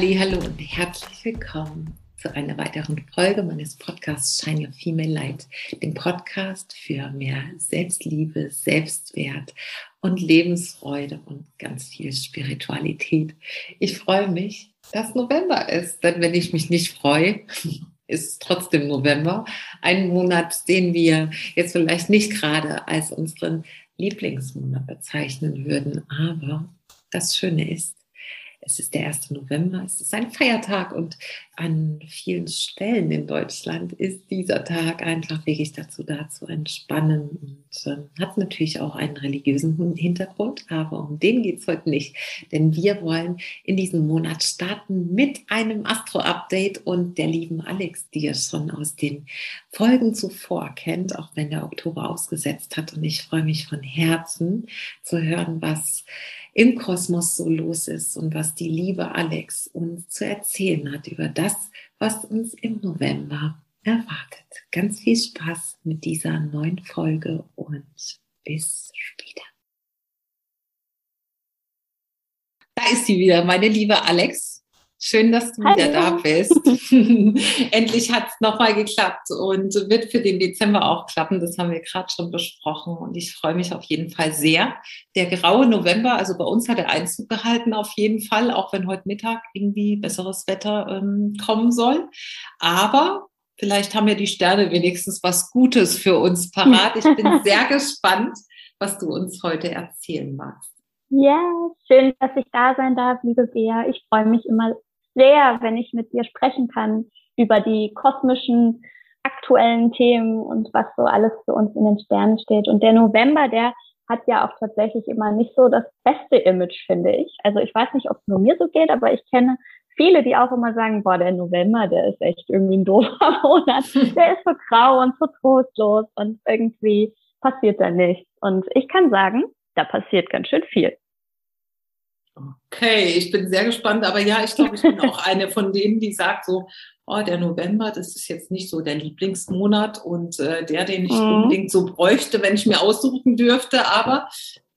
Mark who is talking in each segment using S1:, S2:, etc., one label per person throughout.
S1: Hallo und herzlich willkommen zu einer weiteren Folge meines Podcasts Shine Your Female Light, dem Podcast für mehr Selbstliebe, Selbstwert und Lebensfreude und ganz viel Spiritualität. Ich freue mich, dass November ist, denn wenn ich mich nicht freue, ist trotzdem November. Ein Monat, den wir jetzt vielleicht nicht gerade als unseren Lieblingsmonat bezeichnen würden, aber das Schöne ist, es ist der 1. November, es ist ein Feiertag und an vielen Stellen in Deutschland ist dieser Tag einfach wirklich dazu da, zu entspannen und äh, hat natürlich auch einen religiösen Hintergrund, aber um den geht es heute nicht, denn wir wollen in diesem Monat starten mit einem Astro-Update und der lieben Alex, die ihr schon aus den Folgen zuvor kennt, auch wenn der Oktober ausgesetzt hat und ich freue mich von Herzen zu hören, was im Kosmos so los ist und was die liebe Alex uns zu erzählen hat über das, was uns im November erwartet. Ganz viel Spaß mit dieser neuen Folge und bis später. Da ist sie wieder, meine liebe Alex. Schön, dass du Hallo. wieder da bist. Endlich hat es nochmal geklappt und wird für den Dezember auch klappen. Das haben wir gerade schon besprochen und ich freue mich auf jeden Fall sehr. Der graue November, also bei uns hat er Einzug gehalten auf jeden Fall, auch wenn heute Mittag irgendwie besseres Wetter ähm, kommen soll. Aber vielleicht haben ja die Sterne wenigstens was Gutes für uns parat. Ich bin sehr gespannt, was du uns heute erzählen magst.
S2: Ja, schön, dass ich da sein darf, liebe Bea. Ich freue mich immer sehr, wenn ich mit dir sprechen kann über die kosmischen aktuellen Themen und was so alles für uns in den Sternen steht. Und der November, der hat ja auch tatsächlich immer nicht so das beste Image, finde ich. Also ich weiß nicht, ob es nur mir so geht, aber ich kenne viele, die auch immer sagen, boah, der November, der ist echt irgendwie ein doofer Monat. Der ist so grau und so trostlos und irgendwie passiert da nichts. Und ich kann sagen, da passiert ganz schön viel.
S1: Okay, ich bin sehr gespannt, aber ja, ich glaube, ich bin auch eine von denen, die sagt so, oh, der November, das ist jetzt nicht so der Lieblingsmonat und äh, der, den ich mhm. unbedingt so bräuchte, wenn ich mir aussuchen dürfte, aber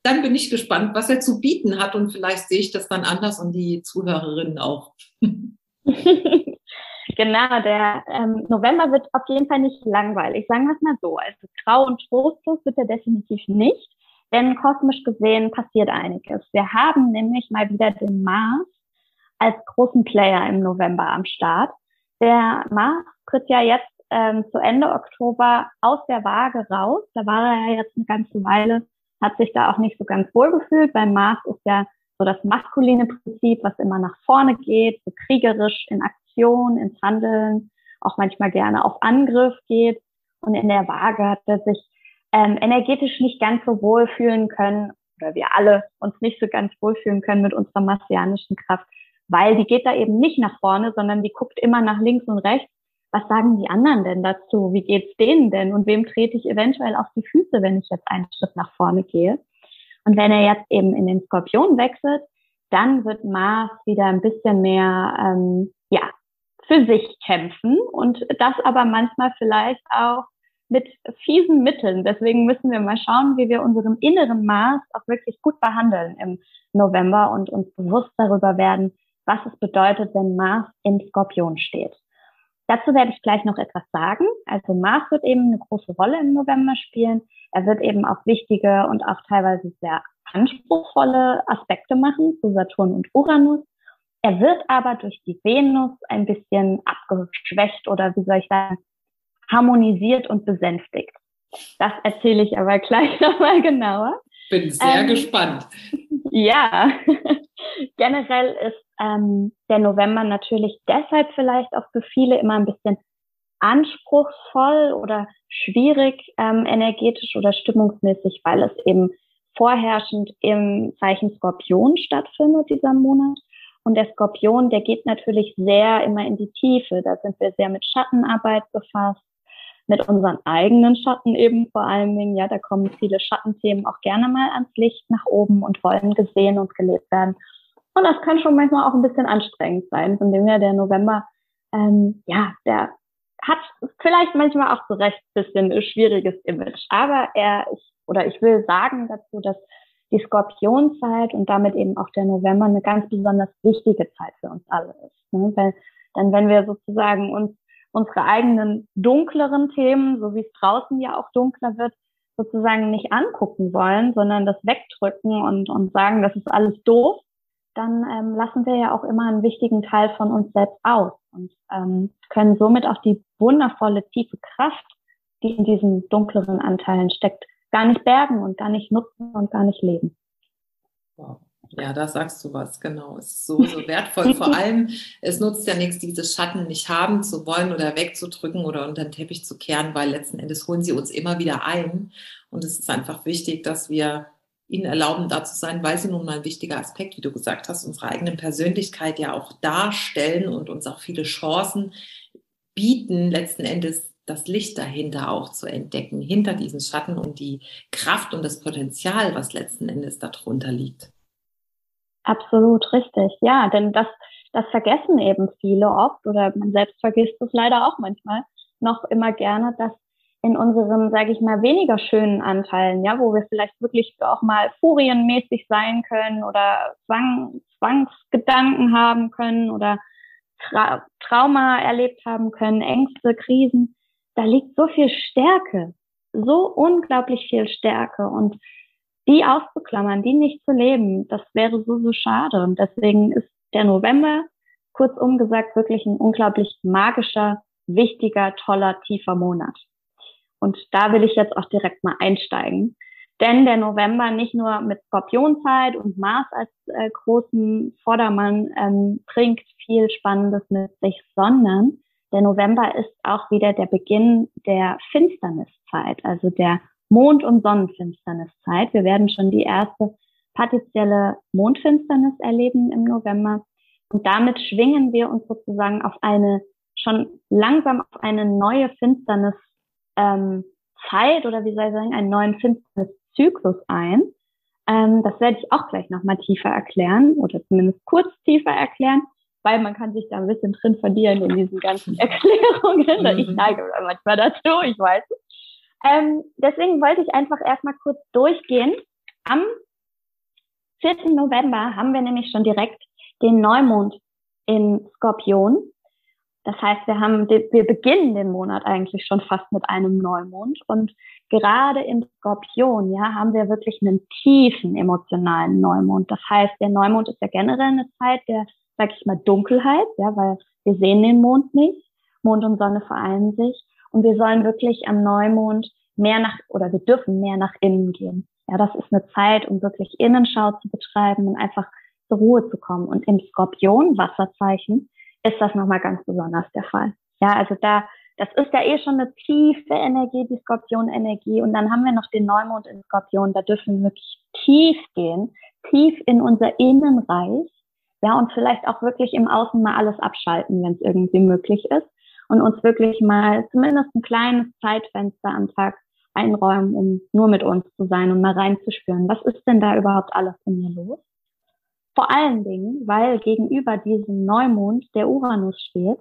S1: dann bin ich gespannt, was er zu bieten hat und vielleicht sehe ich das dann anders und die Zuhörerinnen auch.
S2: Genau, der ähm, November wird auf jeden Fall nicht langweilig. Sagen wir es mal so. Also grau und trostlos wird er definitiv nicht. Denn kosmisch gesehen passiert einiges. Wir haben nämlich mal wieder den Mars als großen Player im November am Start. Der Mars tritt ja jetzt ähm, zu Ende Oktober aus der Waage raus. Da war er ja jetzt eine ganze Weile, hat sich da auch nicht so ganz wohl gefühlt, weil Mars ist ja so das maskuline Prinzip, was immer nach vorne geht, so kriegerisch in Aktion, ins Handeln, auch manchmal gerne auf Angriff geht. Und in der Waage hat er sich ähm, energetisch nicht ganz so wohl fühlen können oder wir alle uns nicht so ganz wohl fühlen können mit unserer martianischen Kraft, weil die geht da eben nicht nach vorne, sondern die guckt immer nach links und rechts. Was sagen die anderen denn dazu? Wie geht's denen denn? Und wem trete ich eventuell auf die Füße, wenn ich jetzt einen Schritt nach vorne gehe? Und wenn er jetzt eben in den Skorpion wechselt, dann wird Mars wieder ein bisschen mehr, ähm, ja, für sich kämpfen und das aber manchmal vielleicht auch mit fiesen Mitteln. Deswegen müssen wir mal schauen, wie wir unseren inneren Mars auch wirklich gut behandeln im November und uns bewusst darüber werden, was es bedeutet, wenn Mars im Skorpion steht. Dazu werde ich gleich noch etwas sagen. Also Mars wird eben eine große Rolle im November spielen. Er wird eben auch wichtige und auch teilweise sehr anspruchsvolle Aspekte machen zu Saturn und Uranus. Er wird aber durch die Venus ein bisschen abgeschwächt oder wie soll ich sagen, harmonisiert und besänftigt. Das erzähle ich aber gleich nochmal genauer.
S1: Bin sehr ähm, gespannt.
S2: Ja, generell ist ähm, der November natürlich deshalb vielleicht auch für viele immer ein bisschen anspruchsvoll oder schwierig ähm, energetisch oder stimmungsmäßig, weil es eben vorherrschend im Zeichen Skorpion stattfindet, dieser Monat. Und der Skorpion, der geht natürlich sehr immer in die Tiefe. Da sind wir sehr mit Schattenarbeit befasst mit unseren eigenen Schatten eben vor allen Dingen. Ja, da kommen viele Schattenthemen auch gerne mal ans Licht nach oben und wollen gesehen und gelebt werden. Und das kann schon manchmal auch ein bisschen anstrengend sein, von dem her der November, ähm, ja, der hat vielleicht manchmal auch zu Recht ein bisschen ein schwieriges Image. Aber er, ich, oder ich will sagen dazu, dass die Skorpionzeit und damit eben auch der November eine ganz besonders wichtige Zeit für uns alle ist. Ne? Weil dann, wenn wir sozusagen uns unsere eigenen dunkleren Themen, so wie es draußen ja auch dunkler wird, sozusagen nicht angucken wollen, sondern das wegdrücken und, und sagen, das ist alles doof, dann ähm, lassen wir ja auch immer einen wichtigen Teil von uns selbst aus und ähm, können somit auch die wundervolle tiefe Kraft, die in diesen dunkleren Anteilen steckt, gar nicht bergen und gar nicht nutzen und gar nicht leben.
S1: Wow. Ja, da sagst du was, genau. Es ist so, so wertvoll. Vor allem, es nutzt ja nichts, diese Schatten nicht haben zu wollen oder wegzudrücken oder unter den Teppich zu kehren, weil letzten Endes holen sie uns immer wieder ein. Und es ist einfach wichtig, dass wir ihnen erlauben, da zu sein, weil sie nun mal ein wichtiger Aspekt, wie du gesagt hast, unserer eigenen Persönlichkeit ja auch darstellen und uns auch viele Chancen bieten, letzten Endes das Licht dahinter auch zu entdecken, hinter diesen Schatten und die Kraft und das Potenzial, was letzten Endes darunter liegt.
S2: Absolut richtig, ja, denn das, das vergessen eben viele oft oder man selbst vergisst es leider auch manchmal noch immer gerne, dass in unseren, sage ich mal, weniger schönen Anteilen, ja, wo wir vielleicht wirklich auch mal furienmäßig sein können oder Zwang, Zwangsgedanken haben können oder Tra Trauma erlebt haben können, Ängste, Krisen, da liegt so viel Stärke, so unglaublich viel Stärke. Und die auszuklammern, die nicht zu leben, das wäre so, so schade. Und deswegen ist der November, kurzum gesagt, wirklich ein unglaublich magischer, wichtiger, toller, tiefer Monat. Und da will ich jetzt auch direkt mal einsteigen. Denn der November nicht nur mit Skorpionzeit und Mars als äh, großen Vordermann ähm, bringt viel Spannendes mit sich, sondern der November ist auch wieder der Beginn der Finsterniszeit, also der Mond- und Sonnenfinsterniszeit. Wir werden schon die erste partielle Mondfinsternis erleben im November. Und damit schwingen wir uns sozusagen auf eine, schon langsam auf eine neue Finsternis ähm, Zeit oder wie soll ich sagen, einen neuen Finsterniszyklus ein. Ähm, das werde ich auch gleich nochmal tiefer erklären oder zumindest kurz tiefer erklären, weil man kann sich da ein bisschen drin verlieren in diesen ganzen Erklärungen. Ich mhm. neige manchmal dazu, ich weiß. Ähm, deswegen wollte ich einfach erstmal kurz durchgehen. Am 4. November haben wir nämlich schon direkt den Neumond in Skorpion. Das heißt, wir haben, wir beginnen den Monat eigentlich schon fast mit einem Neumond und gerade im Skorpion, ja, haben wir wirklich einen tiefen emotionalen Neumond. Das heißt, der Neumond ist ja generell eine Zeit der, sag ich mal, Dunkelheit, ja, weil wir sehen den Mond nicht. Mond und Sonne vereinen sich und wir sollen wirklich am Neumond mehr nach, oder wir dürfen mehr nach innen gehen. Ja, das ist eine Zeit, um wirklich Innenschau zu betreiben und einfach zur Ruhe zu kommen. Und im Skorpion, Wasserzeichen, ist das nochmal ganz besonders der Fall. Ja, also da, das ist ja eh schon eine tiefe Energie, die Skorpion-Energie. Und dann haben wir noch den Neumond in Skorpion. Da dürfen wir wirklich tief gehen, tief in unser Innenreich. Ja, und vielleicht auch wirklich im Außen mal alles abschalten, wenn es irgendwie möglich ist. Und uns wirklich mal zumindest ein kleines Zeitfenster am Tag einräumen, um nur mit uns zu sein und mal reinzuspüren. Was ist denn da überhaupt alles in mir los? Vor allen Dingen, weil gegenüber diesem Neumond der Uranus steht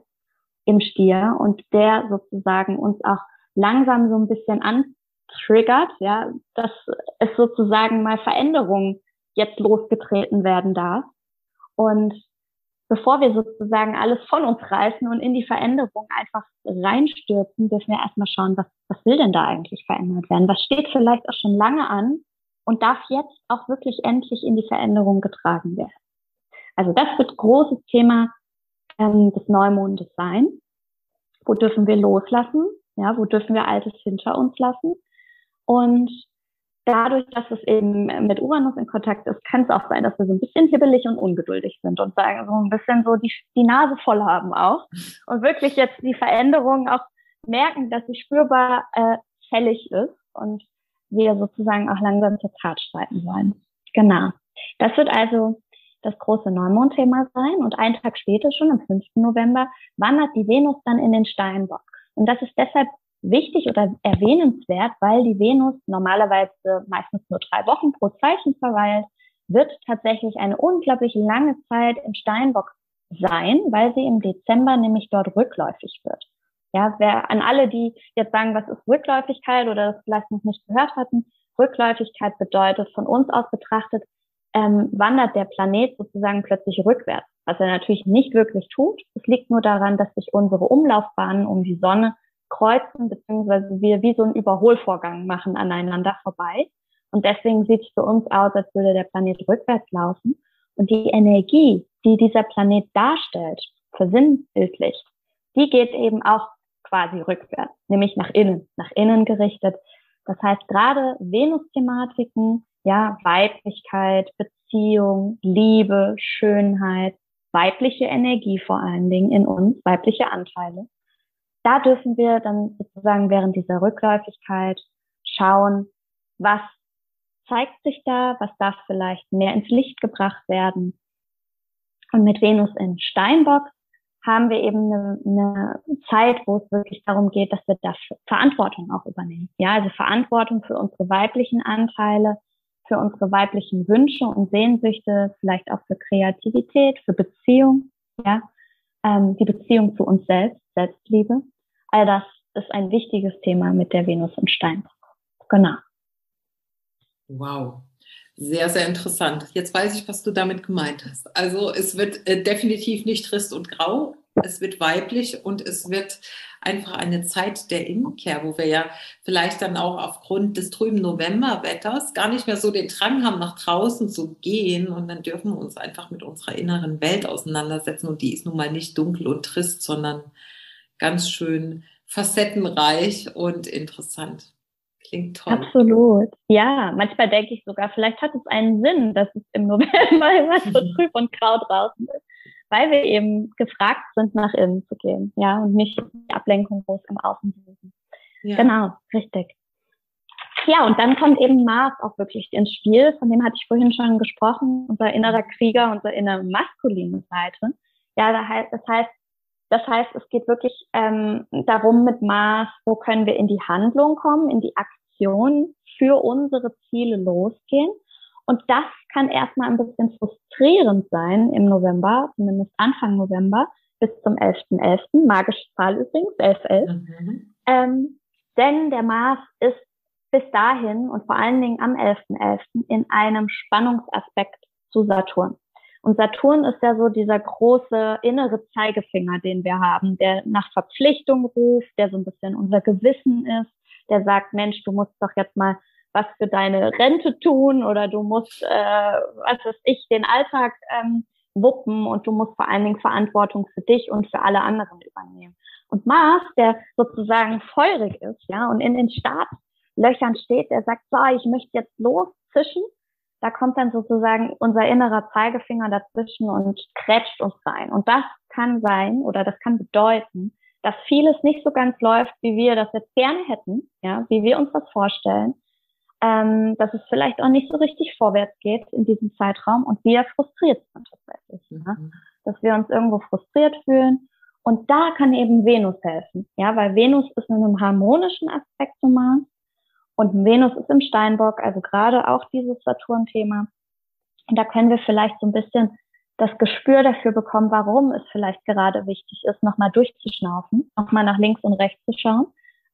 S2: im Stier und der sozusagen uns auch langsam so ein bisschen antriggert, ja, dass es sozusagen mal Veränderungen jetzt losgetreten werden darf. Und bevor wir sozusagen alles von uns reißen und in die Veränderung einfach reinstürzen, dürfen wir erstmal schauen, was, was will denn da eigentlich verändert werden? Was steht vielleicht auch schon lange an und darf jetzt auch wirklich endlich in die Veränderung getragen werden. Also das wird großes Thema ähm, des Neumondes sein. Wo dürfen wir loslassen? Ja, wo dürfen wir Altes hinter uns lassen? Und dadurch, dass es eben mit Uranus in Kontakt ist, kann es auch sein, dass wir so ein bisschen hibbelig und ungeduldig sind und sagen, so ein bisschen so die, die Nase voll haben auch und wirklich jetzt die Veränderung auch merken, dass sie spürbar äh, fällig ist und wir sozusagen auch langsam zur Tat schreiten wollen. Genau. Das wird also das große Neumondthema sein und einen Tag später, schon am 5. November, wandert die Venus dann in den Steinbock. Und das ist deshalb wichtig oder erwähnenswert, weil die Venus normalerweise meistens nur drei Wochen pro Zeichen verweilt, wird tatsächlich eine unglaublich lange Zeit im Steinbock sein, weil sie im Dezember nämlich dort rückläufig wird. Ja, wer an alle, die jetzt sagen, was ist Rückläufigkeit oder das vielleicht noch nicht gehört hatten, Rückläufigkeit bedeutet, von uns aus betrachtet, ähm, wandert der Planet sozusagen plötzlich rückwärts, was er natürlich nicht wirklich tut. Es liegt nur daran, dass sich unsere Umlaufbahnen um die Sonne kreuzen, beziehungsweise wir wie so einen Überholvorgang machen aneinander vorbei. Und deswegen sieht es für uns aus, als würde der Planet rückwärts laufen. Und die Energie, die dieser Planet darstellt, versinnbildlicht, die geht eben auch quasi rückwärts, nämlich nach innen, nach innen gerichtet. Das heißt, gerade Venus-Thematiken, ja, Weiblichkeit, Beziehung, Liebe, Schönheit, weibliche Energie vor allen Dingen in uns, weibliche Anteile. Da dürfen wir dann sozusagen während dieser Rückläufigkeit schauen, was zeigt sich da, was darf vielleicht mehr ins Licht gebracht werden. Und mit Venus in Steinbock haben wir eben eine, eine Zeit, wo es wirklich darum geht, dass wir dafür Verantwortung auch übernehmen. Ja, also Verantwortung für unsere weiblichen Anteile, für unsere weiblichen Wünsche und Sehnsüchte, vielleicht auch für Kreativität, für Beziehung, ja, ähm, die Beziehung zu uns selbst, Selbstliebe. All das ist ein wichtiges Thema mit der Venus in Steinbock. Genau.
S1: Wow. Sehr, sehr interessant. Jetzt weiß ich, was du damit gemeint hast. Also es wird äh, definitiv nicht trist und grau, es wird weiblich und es wird einfach eine Zeit der Innenkehr, wo wir ja vielleicht dann auch aufgrund des trüben Novemberwetters gar nicht mehr so den Drang haben, nach draußen zu gehen und dann dürfen wir uns einfach mit unserer inneren Welt auseinandersetzen und die ist nun mal nicht dunkel und trist, sondern ganz schön facettenreich und interessant. Klingt toll.
S2: Absolut. Ja, manchmal denke ich sogar, vielleicht hat es einen Sinn, dass es im November immer so trüb und grau draußen ist, weil wir eben gefragt sind, nach innen zu gehen, ja, und nicht die Ablenkung groß im Außen suchen. Ja. Genau, richtig. Ja, und dann kommt eben Mars auch wirklich ins Spiel, von dem hatte ich vorhin schon gesprochen, unser innerer Krieger, unsere innere maskuline Seite. Ja, das heißt, das heißt, es geht wirklich ähm, darum mit Mars, wo können wir in die Handlung kommen, in die Aktion für unsere Ziele losgehen. Und das kann erstmal ein bisschen frustrierend sein im November, zumindest Anfang November bis zum 11.11., .11., magische Zahl übrigens, 11.11. Mhm. Ähm, denn der Mars ist bis dahin und vor allen Dingen am 11.11. .11. in einem Spannungsaspekt zu Saturn. Und Saturn ist ja so dieser große innere Zeigefinger, den wir haben, der nach Verpflichtung ruft, der so ein bisschen unser Gewissen ist, der sagt, Mensch, du musst doch jetzt mal was für deine Rente tun oder du musst, äh, was weiß ich, den Alltag ähm, wuppen und du musst vor allen Dingen Verantwortung für dich und für alle anderen übernehmen. Und Mars, der sozusagen feurig ist, ja, und in den Startlöchern steht, der sagt, so, ich möchte jetzt loszischen da kommt dann sozusagen unser innerer Zeigefinger dazwischen und krätscht uns rein. Und das kann sein oder das kann bedeuten, dass vieles nicht so ganz läuft, wie wir das jetzt gerne hätten, ja, wie wir uns das vorstellen, ähm, dass es vielleicht auch nicht so richtig vorwärts geht in diesem Zeitraum und wir frustriert sind tatsächlich, mhm. ja? dass wir uns irgendwo frustriert fühlen. Und da kann eben Venus helfen, ja, weil Venus ist in einem harmonischen Aspekt zu Mars und Venus ist im Steinbock, also gerade auch dieses Saturn-Thema. Und da können wir vielleicht so ein bisschen das Gespür dafür bekommen, warum es vielleicht gerade wichtig ist, nochmal durchzuschnaufen, nochmal nach links und rechts zu schauen.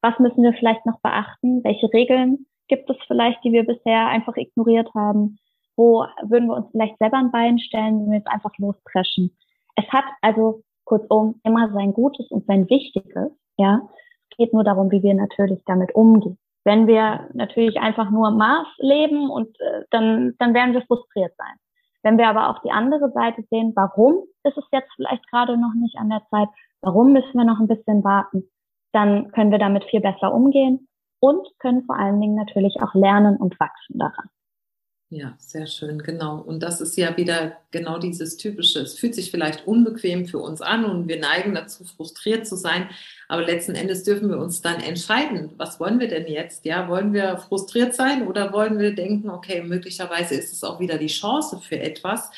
S2: Was müssen wir vielleicht noch beachten? Welche Regeln gibt es vielleicht, die wir bisher einfach ignoriert haben? Wo würden wir uns vielleicht selber ein Bein stellen, wenn wir jetzt einfach lospreschen? Es hat also kurzum immer sein Gutes und sein Wichtiges, ja. Es geht nur darum, wie wir natürlich damit umgehen. Wenn wir natürlich einfach nur Mars leben und äh, dann, dann werden wir frustriert sein. Wenn wir aber auch die andere Seite sehen, warum ist es jetzt vielleicht gerade noch nicht an der Zeit, warum müssen wir noch ein bisschen warten, dann können wir damit viel besser umgehen und können vor allen Dingen natürlich auch lernen und wachsen daran.
S1: Ja, sehr schön, genau. Und das ist ja wieder genau dieses Typische. Es fühlt sich vielleicht unbequem für uns an und wir neigen dazu, frustriert zu sein. Aber letzten Endes dürfen wir uns dann entscheiden, was wollen wir denn jetzt? Ja, wollen wir frustriert sein oder wollen wir denken, okay, möglicherweise ist es auch wieder die Chance für etwas.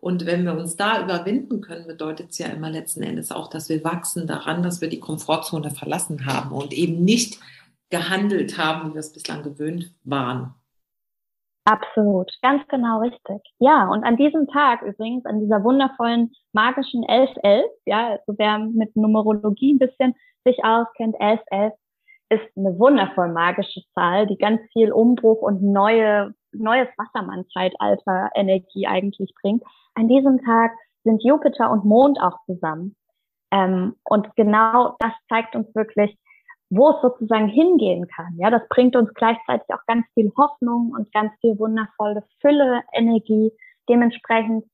S1: Und wenn wir uns da überwinden können, bedeutet es ja immer letzten Endes auch, dass wir wachsen daran, dass wir die Komfortzone verlassen haben und eben nicht gehandelt haben, wie wir es bislang gewöhnt waren.
S2: Absolut, ganz genau richtig. Ja, und an diesem Tag übrigens, an dieser wundervollen magischen 1111, ja, also wer mit Numerologie ein bisschen sich auskennt, 1111, ist eine wundervoll magische Zahl, die ganz viel Umbruch und neue, neues Wassermann-Zeitalter Energie eigentlich bringt. An diesem Tag sind Jupiter und Mond auch zusammen. Ähm, und genau das zeigt uns wirklich, wo es sozusagen hingehen kann. Ja, das bringt uns gleichzeitig auch ganz viel Hoffnung und ganz viel wundervolle Fülle, Energie. Dementsprechend,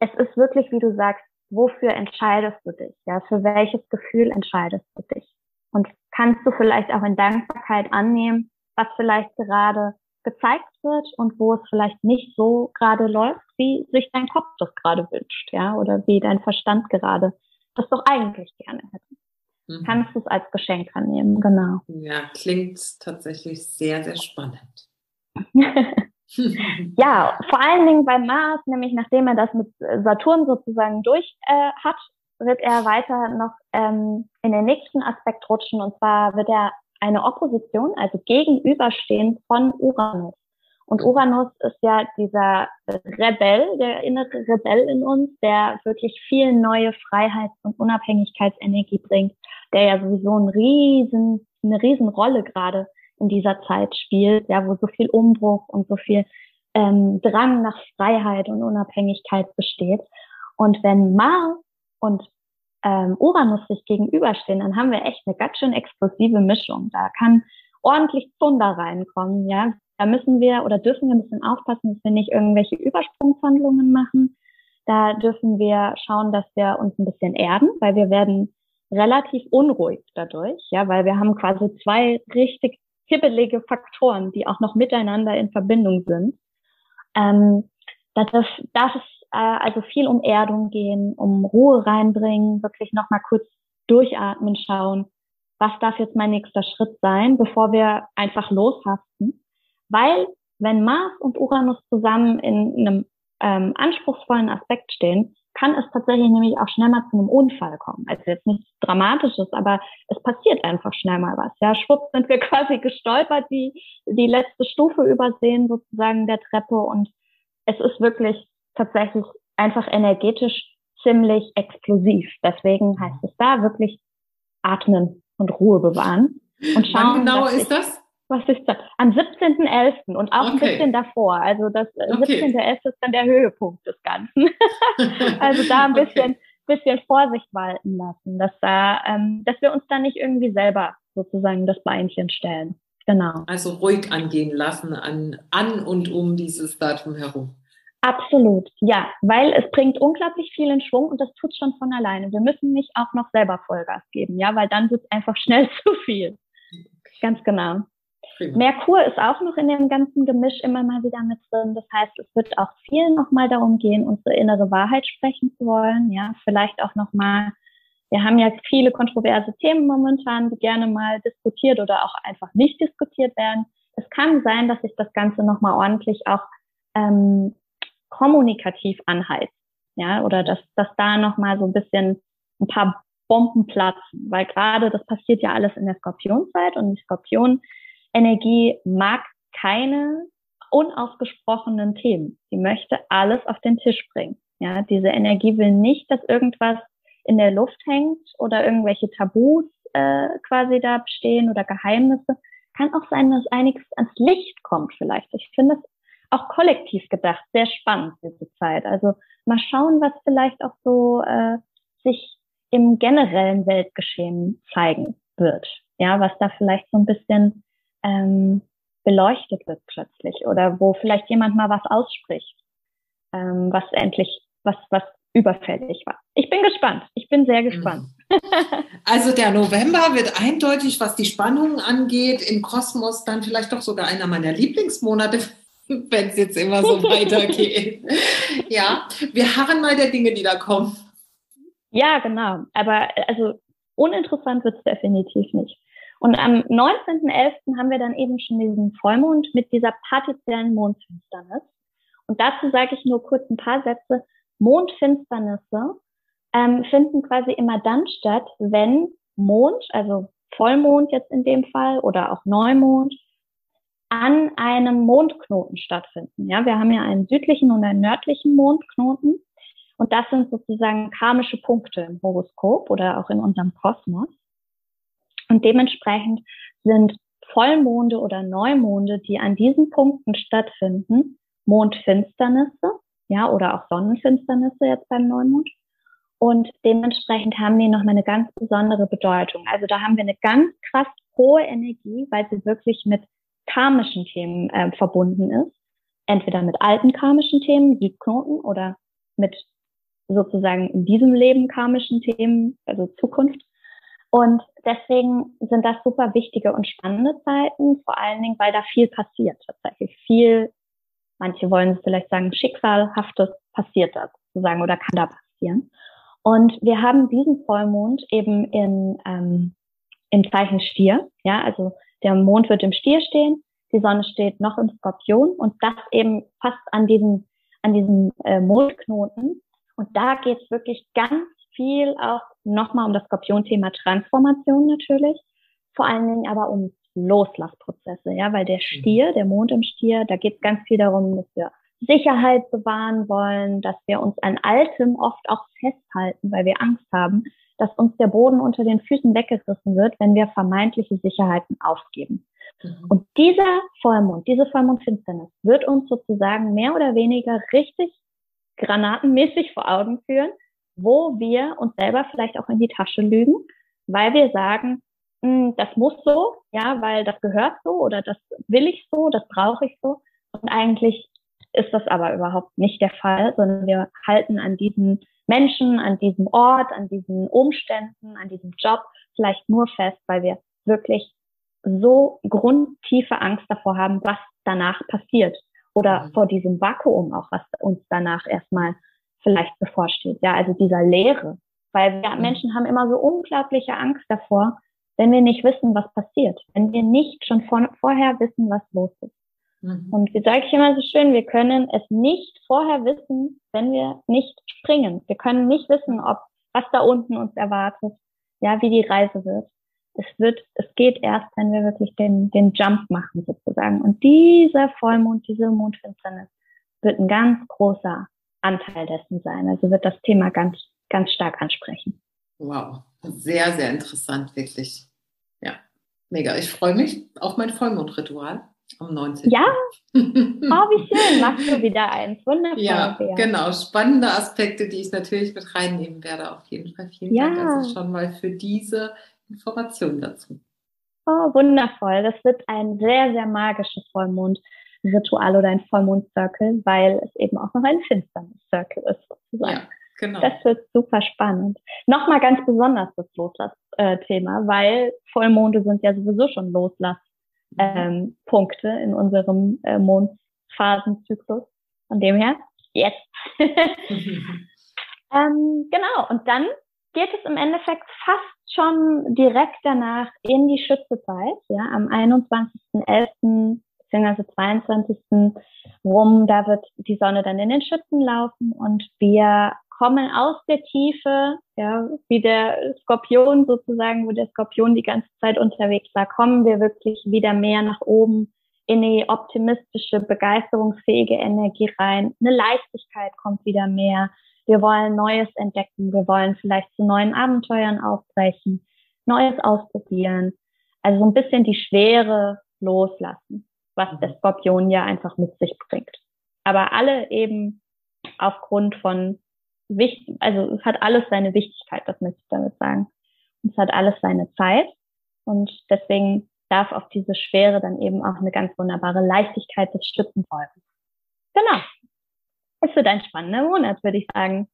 S2: es ist wirklich, wie du sagst, wofür entscheidest du dich? Ja, für welches Gefühl entscheidest du dich? Und kannst du vielleicht auch in Dankbarkeit annehmen, was vielleicht gerade gezeigt wird und wo es vielleicht nicht so gerade läuft, wie sich dein Kopf das gerade wünscht, ja, oder wie dein Verstand gerade das doch eigentlich gerne hätte. Mhm. Kannst du es als Geschenk annehmen, genau.
S1: Ja, klingt tatsächlich sehr, sehr spannend.
S2: ja, vor allen Dingen bei Mars, nämlich nachdem er das mit Saturn sozusagen durch äh, hat, wird er weiter noch ähm, in den nächsten Aspekt rutschen und zwar wird er eine Opposition, also gegenüberstehend von Uranus. Und Uranus ist ja dieser Rebell, der innere Rebell in uns, der wirklich viel neue Freiheits- und Unabhängigkeitsenergie bringt, der ja sowieso ein riesen, eine riesen Rolle gerade in dieser Zeit spielt, ja, wo so viel Umbruch und so viel ähm, Drang nach Freiheit und Unabhängigkeit besteht. Und wenn Mars und ähm, Uranus sich gegenüberstehen, dann haben wir echt eine ganz schön explosive Mischung. Da kann ordentlich Zunder reinkommen, ja. Da müssen wir oder dürfen wir ein bisschen aufpassen, dass wir nicht irgendwelche Übersprungshandlungen machen. Da dürfen wir schauen, dass wir uns ein bisschen erden, weil wir werden relativ unruhig dadurch, ja, weil wir haben quasi zwei richtig hibbelige Faktoren, die auch noch miteinander in Verbindung sind. Ähm, da darf, darf es äh, also viel um Erdung gehen, um Ruhe reinbringen, wirklich nochmal kurz durchatmen, schauen, was darf jetzt mein nächster Schritt sein, bevor wir einfach loshaften. Weil wenn Mars und Uranus zusammen in einem ähm, anspruchsvollen Aspekt stehen, kann es tatsächlich nämlich auch schnell mal zu einem Unfall kommen. Also jetzt nichts Dramatisches, aber es passiert einfach schnell mal was. Ja, schwupps sind wir quasi gestolpert, die, die letzte Stufe übersehen sozusagen der Treppe und es ist wirklich tatsächlich einfach energetisch ziemlich explosiv. Deswegen heißt es da wirklich atmen und Ruhe bewahren und schauen.
S1: Wann genau ist das?
S2: Was ist das? Am 17.11. und auch okay. ein bisschen davor. Also das äh, okay. 17.11. ist dann der Höhepunkt des Ganzen. also da ein bisschen, okay. bisschen Vorsicht walten lassen, dass da, ähm, dass wir uns da nicht irgendwie selber sozusagen das Beinchen stellen. Genau.
S1: Also ruhig angehen lassen an, an und um dieses Datum herum.
S2: Absolut, ja, weil es bringt unglaublich viel in Schwung und das tut schon von alleine. Wir müssen nicht auch noch selber Vollgas geben, ja, weil dann wird es einfach schnell zu viel. Ganz genau. Prima. Merkur ist auch noch in dem ganzen Gemisch immer mal wieder mit drin. Das heißt, es wird auch viel nochmal darum gehen, unsere innere Wahrheit sprechen zu wollen. Ja, vielleicht auch nochmal, wir haben ja viele kontroverse Themen momentan, die gerne mal diskutiert oder auch einfach nicht diskutiert werden. Es kann sein, dass sich das Ganze nochmal ordentlich auch ähm, kommunikativ anheizt. Ja, oder dass, dass da nochmal so ein bisschen ein paar Bomben platzen, weil gerade das passiert ja alles in der Skorpionzeit und die Skorpion Energie mag keine unausgesprochenen Themen. Sie möchte alles auf den Tisch bringen. Ja, diese Energie will nicht, dass irgendwas in der Luft hängt oder irgendwelche Tabus äh, quasi da bestehen oder Geheimnisse. Kann auch sein, dass einiges ans Licht kommt vielleicht. Ich finde es auch kollektiv gedacht sehr spannend diese Zeit. Also mal schauen, was vielleicht auch so äh, sich im generellen Weltgeschehen zeigen wird. Ja, was da vielleicht so ein bisschen ähm, beleuchtet wird plötzlich oder wo vielleicht jemand mal was ausspricht, ähm, was endlich, was, was überfällig war. Ich bin gespannt. Ich bin sehr gespannt.
S1: Also der November wird eindeutig, was die Spannungen angeht, im Kosmos dann vielleicht doch sogar einer meiner Lieblingsmonate, wenn es jetzt immer so weitergeht. ja, wir harren mal der Dinge, die da kommen.
S2: Ja, genau. Aber also uninteressant wird es definitiv nicht. Und am 19.11. haben wir dann eben schon diesen Vollmond mit dieser partiellen Mondfinsternis. Und dazu sage ich nur kurz ein paar Sätze. Mondfinsternisse ähm, finden quasi immer dann statt, wenn Mond, also Vollmond jetzt in dem Fall oder auch Neumond, an einem Mondknoten stattfinden. Ja, wir haben ja einen südlichen und einen nördlichen Mondknoten. Und das sind sozusagen karmische Punkte im Horoskop oder auch in unserem Kosmos. Und dementsprechend sind Vollmonde oder Neumonde, die an diesen Punkten stattfinden, Mondfinsternisse, ja, oder auch Sonnenfinsternisse jetzt beim Neumond. Und dementsprechend haben die nochmal eine ganz besondere Bedeutung. Also da haben wir eine ganz krass hohe Energie, weil sie wirklich mit karmischen Themen äh, verbunden ist. Entweder mit alten karmischen Themen, Südknoten, oder mit sozusagen in diesem Leben karmischen Themen, also Zukunft. Und deswegen sind das super wichtige und spannende Zeiten, vor allen Dingen, weil da viel passiert, tatsächlich viel, manche wollen vielleicht sagen, schicksalhaftes passiert da sozusagen oder kann da passieren. Und wir haben diesen Vollmond eben in, ähm, im Zeichen Stier, ja, also der Mond wird im Stier stehen, die Sonne steht noch im Skorpion und das eben fast an diesem, an diesem äh, Mondknoten. Und da geht es wirklich ganz viel auch nochmal um das Skorpion-Thema Transformation natürlich, vor allen Dingen aber um Loslassprozesse, ja, weil der mhm. Stier, der Mond im Stier, da geht es ganz viel darum, dass wir Sicherheit bewahren wollen, dass wir uns an Altem oft auch festhalten, weil wir Angst haben, dass uns der Boden unter den Füßen weggerissen wird, wenn wir vermeintliche Sicherheiten aufgeben. Mhm. Und dieser Vollmond, diese Vollmondfinsternis wird uns sozusagen mehr oder weniger richtig granatenmäßig vor Augen führen, wo wir uns selber vielleicht auch in die Tasche lügen, weil wir sagen, hm, das muss so, ja, weil das gehört so oder das will ich so, das brauche ich so. Und eigentlich ist das aber überhaupt nicht der Fall, sondern wir halten an diesen Menschen, an diesem Ort, an diesen Umständen, an diesem Job vielleicht nur fest, weil wir wirklich so grundtiefe Angst davor haben, was danach passiert oder mhm. vor diesem Vakuum auch, was uns danach erstmal vielleicht bevorsteht. Ja, also dieser Leere. Weil wir mhm. Menschen haben immer so unglaubliche Angst davor, wenn wir nicht wissen, was passiert. Wenn wir nicht schon vor, vorher wissen, was los ist. Mhm. Und wie sage ich immer so schön, wir können es nicht vorher wissen, wenn wir nicht springen. Wir können nicht wissen, ob was da unten uns erwartet, ja, wie die Reise wird. Es wird, es geht erst, wenn wir wirklich den, den Jump machen sozusagen. Und dieser Vollmond, diese Mondfinsternis wird ein ganz großer Anteil dessen sein. Also wird das Thema ganz, ganz stark ansprechen.
S1: Wow, sehr, sehr interessant, wirklich. Ja, mega. Ich freue mich auf mein Vollmondritual am 19.
S2: Ja, oh, wie schön. Machst du wieder eins. Wundervoll.
S1: Ja, genau. Spannende Aspekte, die ich natürlich mit reinnehmen werde. Auf jeden Fall. Vielen ja. Dank also schon mal für diese Informationen dazu.
S2: Oh, wundervoll. Das wird ein sehr, sehr magisches Vollmond. Ritual oder ein Vollmond-Circle, weil es eben auch noch ein Finsternis-Circle ist, sozusagen. Ja, genau. Das wird super spannend. Nochmal ganz besonders das Loslass-Thema, weil Vollmonde sind ja sowieso schon Loslass-Punkte ähm, in unserem äh, Mondphasenzyklus. Von dem her, jetzt. ähm, genau, und dann geht es im Endeffekt fast schon direkt danach in die Schützezeit, ja, am 21.11 beziehungsweise 22. rum, da wird die Sonne dann in den Schützen laufen und wir kommen aus der Tiefe, ja, wie der Skorpion sozusagen, wo der Skorpion die ganze Zeit unterwegs war, kommen wir wirklich wieder mehr nach oben in die optimistische, begeisterungsfähige Energie rein. Eine Leichtigkeit kommt wieder mehr. Wir wollen Neues entdecken. Wir wollen vielleicht zu neuen Abenteuern aufbrechen, Neues ausprobieren. Also so ein bisschen die Schwere loslassen was der Skorpion ja einfach mit sich bringt. Aber alle eben aufgrund von wichtig, also es hat alles seine Wichtigkeit, das möchte ich damit sagen. Es hat alles seine Zeit und deswegen darf auf diese Schwere dann eben auch eine ganz wunderbare Leichtigkeit des Stützen folgen. Genau. Es wird ein spannender Monat, würde ich sagen.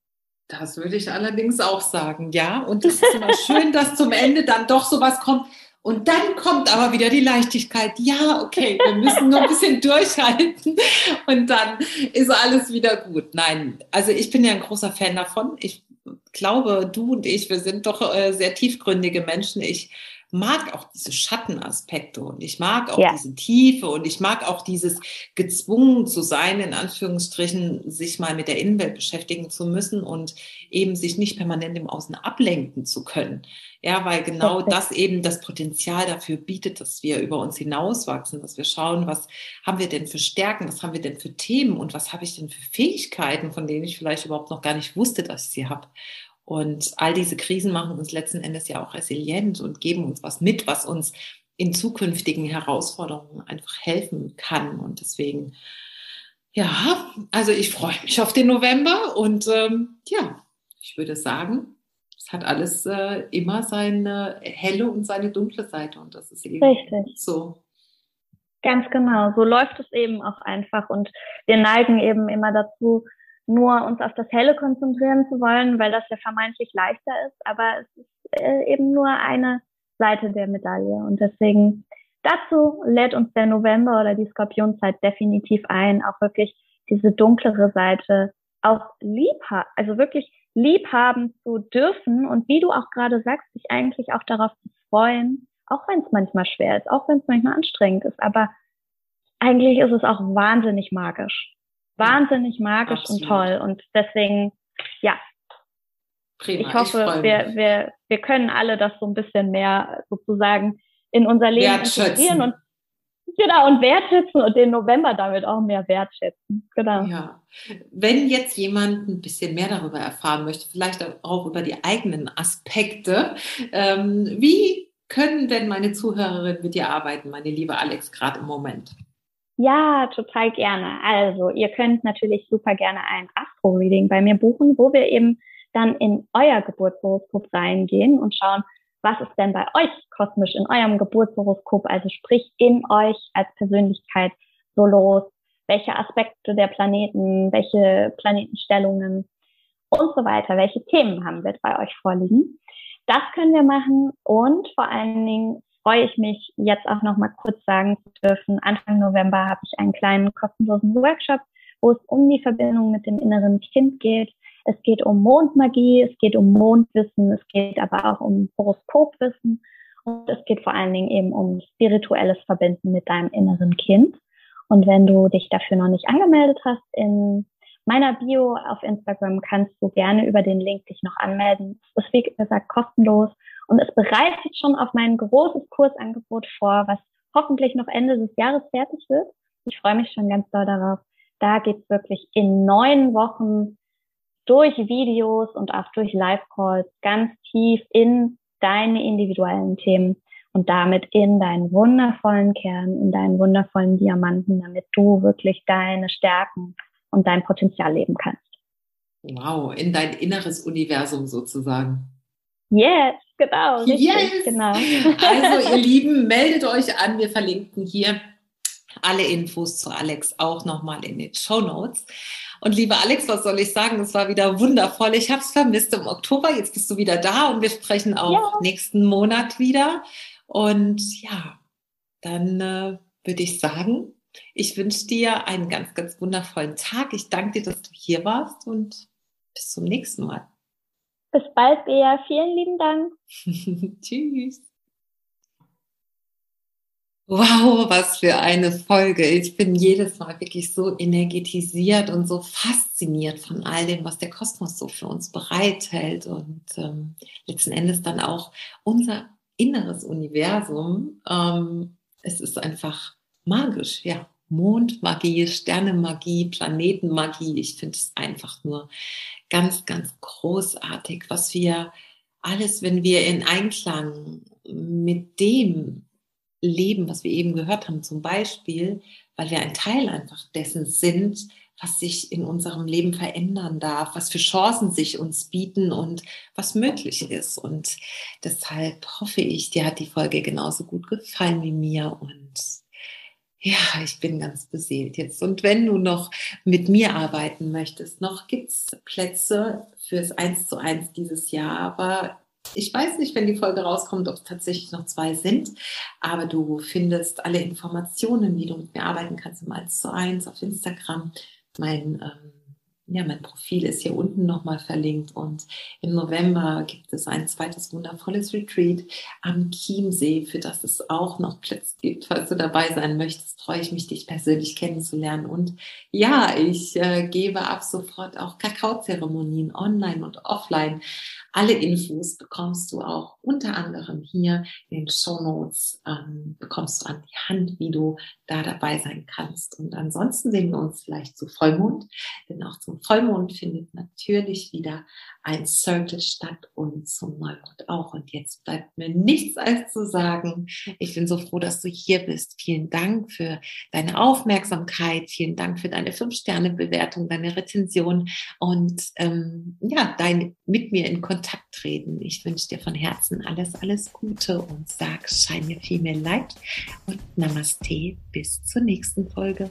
S1: Das würde ich allerdings auch sagen, ja. Und es ist immer schön, dass zum Ende dann doch sowas kommt, und dann kommt aber wieder die Leichtigkeit. Ja, okay, wir müssen nur ein bisschen durchhalten und dann ist alles wieder gut. Nein, also ich bin ja ein großer Fan davon. Ich glaube, du und ich, wir sind doch äh, sehr tiefgründige Menschen. Ich mag auch diese Schattenaspekte und ich mag auch ja. diese Tiefe und ich mag auch dieses gezwungen zu sein, in Anführungsstrichen, sich mal mit der Innenwelt beschäftigen zu müssen und eben sich nicht permanent im Außen ablenken zu können. Ja, weil genau das eben das Potenzial dafür bietet, dass wir über uns hinauswachsen, dass wir schauen, was haben wir denn für Stärken, was haben wir denn für Themen und was habe ich denn für Fähigkeiten, von denen ich vielleicht überhaupt noch gar nicht wusste, dass ich sie habe. Und all diese Krisen machen uns letzten Endes ja auch resilient und geben uns was mit, was uns in zukünftigen Herausforderungen einfach helfen kann. Und deswegen, ja, also ich freue mich auf den November und ähm, ja, ich würde sagen, es hat alles äh, immer seine helle und seine dunkle Seite und das ist eben Richtig. so.
S2: Ganz genau, so läuft es eben auch einfach und wir neigen eben immer dazu, nur uns auf das Helle konzentrieren zu wollen, weil das ja vermeintlich leichter ist, aber es ist äh, eben nur eine Seite der Medaille. Und deswegen dazu lädt uns der November oder die Skorpionzeit definitiv ein, auch wirklich diese dunklere Seite auch lieb, also wirklich lieb haben zu dürfen und wie du auch gerade sagst, sich eigentlich auch darauf zu freuen, auch wenn es manchmal schwer ist, auch wenn es manchmal anstrengend ist, aber eigentlich ist es auch wahnsinnig magisch. Wahnsinnig magisch Absolut. und toll. Und deswegen, ja. Prima, ich hoffe, ich wir, wir, wir können alle das so ein bisschen mehr sozusagen in unser Leben integrieren und Genau, und wertschätzen und den November damit auch mehr wertschätzen. Genau.
S1: Ja. Wenn jetzt jemand ein bisschen mehr darüber erfahren möchte, vielleicht auch über die eigenen Aspekte, ähm, wie können denn meine Zuhörerinnen mit dir arbeiten, meine liebe Alex, gerade im Moment?
S2: Ja, total gerne. Also, ihr könnt natürlich super gerne ein Astro-Reading bei mir buchen, wo wir eben dann in euer Geburtshoroskop reingehen und schauen, was ist denn bei euch kosmisch in eurem Geburtshoroskop, also sprich in euch als Persönlichkeit so los, welche Aspekte der Planeten, welche Planetenstellungen und so weiter, welche Themen haben wir bei euch vorliegen. Das können wir machen und vor allen Dingen freue ich mich jetzt auch noch mal kurz sagen zu dürfen. Anfang November habe ich einen kleinen kostenlosen Workshop, wo es um die Verbindung mit dem inneren Kind geht. Es geht um Mondmagie, es geht um Mondwissen, es geht aber auch um Horoskopwissen und es geht vor allen Dingen eben um spirituelles Verbinden mit deinem inneren Kind. Und wenn du dich dafür noch nicht angemeldet hast, in meiner Bio auf Instagram kannst du gerne über den Link dich noch anmelden. Es ist wie gesagt kostenlos und es bereitet schon auf mein großes Kursangebot vor, was hoffentlich noch Ende des Jahres fertig wird. Ich freue mich schon ganz doll darauf. Da geht's wirklich in neun Wochen durch Videos und auch durch Live-Calls ganz tief in deine individuellen Themen und damit in deinen wundervollen Kern, in deinen wundervollen Diamanten, damit du wirklich deine Stärken und dein Potenzial leben kannst.
S1: Wow, in dein inneres Universum sozusagen.
S2: Yes, genau.
S1: Richtig, yes. genau. Also ihr Lieben, meldet euch an. Wir verlinken hier alle Infos zu Alex auch nochmal in den Show Notes. Und liebe Alex, was soll ich sagen? Es war wieder wundervoll. Ich habe es vermisst im Oktober. Jetzt bist du wieder da und wir sprechen auch ja. nächsten Monat wieder. Und ja, dann äh, würde ich sagen, ich wünsche dir einen ganz, ganz wundervollen Tag. Ich danke dir, dass du hier warst und bis zum nächsten Mal.
S2: Bis bald, Bea. Vielen lieben Dank.
S1: Tschüss. Wow, was für eine Folge. Ich bin jedes Mal wirklich so energetisiert und so fasziniert von all dem, was der Kosmos so für uns bereithält und ähm, letzten Endes dann auch unser inneres Universum. Ähm, es ist einfach magisch, ja. Mondmagie, Sternenmagie, Planetenmagie. Ich finde es einfach nur ganz, ganz großartig, was wir alles, wenn wir in Einklang mit dem leben, was wir eben gehört haben, zum Beispiel, weil wir ein Teil einfach dessen sind, was sich in unserem Leben verändern darf, was für Chancen sich uns bieten und was möglich ist. Und deshalb hoffe ich, dir hat die Folge genauso gut gefallen wie mir und ja, ich bin ganz beseelt jetzt. Und wenn du noch mit mir arbeiten möchtest, noch gibt's Plätze fürs Eins zu eins dieses Jahr, aber ich weiß nicht, wenn die Folge rauskommt, ob es tatsächlich noch zwei sind, aber du findest alle Informationen, wie du mit mir arbeiten kannst im 1 zu 1 auf Instagram. Mein ähm, ja, mein Profil ist hier unten nochmal verlinkt und im November gibt es ein zweites wundervolles Retreat am Chiemsee, für das es auch noch Plätze gibt. Falls du dabei sein möchtest, freue ich mich, dich persönlich kennenzulernen. Und ja, ich äh, gebe ab sofort auch Kakaozeremonien online und offline. Alle Infos bekommst du auch unter anderem hier in den Show Notes, ähm, bekommst du an die Hand, wie du da dabei sein kannst. Und ansonsten sehen wir uns vielleicht zu Vollmond, denn auch zum Vollmond findet natürlich wieder ein Circle statt und zum Neumond auch. Und jetzt bleibt mir nichts als zu sagen. Ich bin so froh, dass du hier bist. Vielen Dank für deine Aufmerksamkeit. Vielen Dank für deine Fünf-Sterne-Bewertung, deine Rezension und ähm, ja, dein mit mir in Kontakt treten. Ich wünsche dir von Herzen alles, alles Gute und sag Shine Your Female Light und Namaste. Bis zur nächsten Folge.